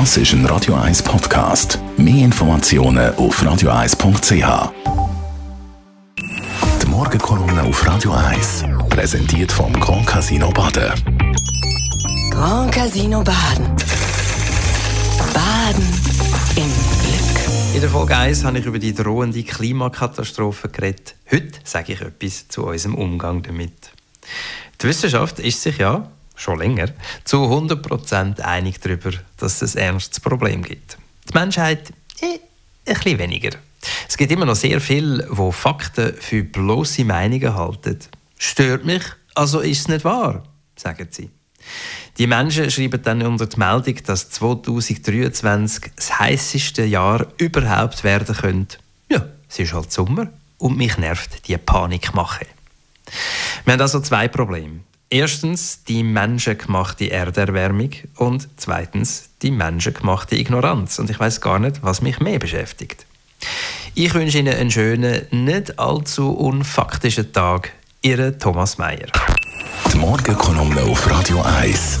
Das ist ein Radio 1 Podcast. Mehr Informationen auf radio1.ch. Die Morgenkolumne auf Radio 1 präsentiert vom Grand Casino Baden. Grand Casino Baden. Baden im Glück. In der Folge 1 habe ich über die drohende Klimakatastrophe geredet. Heute sage ich etwas zu unserem Umgang damit. Die Wissenschaft ist sich ja schon länger zu 100% einig darüber, dass es ein ernstes Problem gibt. Die Menschheit eh, ein bisschen weniger. Es gibt immer noch sehr viele, die Fakten für bloße Meinungen halten. Stört mich, also ist es nicht wahr, sagen sie. Die Menschen schreiben dann unter die Meldung, dass 2023 das heißeste Jahr überhaupt werden könnte. Ja, es ist halt Sommer und mich nervt die Panikmache. Wir haben also zwei Probleme. Erstens die menschengemachte Erderwärmung und zweitens die menschengemachte Ignoranz. Und ich weiß gar nicht, was mich mehr beschäftigt. Ich wünsche Ihnen einen schönen, nicht allzu unfaktischen Tag. Ihre Thomas Mayer. Die Morgenkolumne auf Radio 1.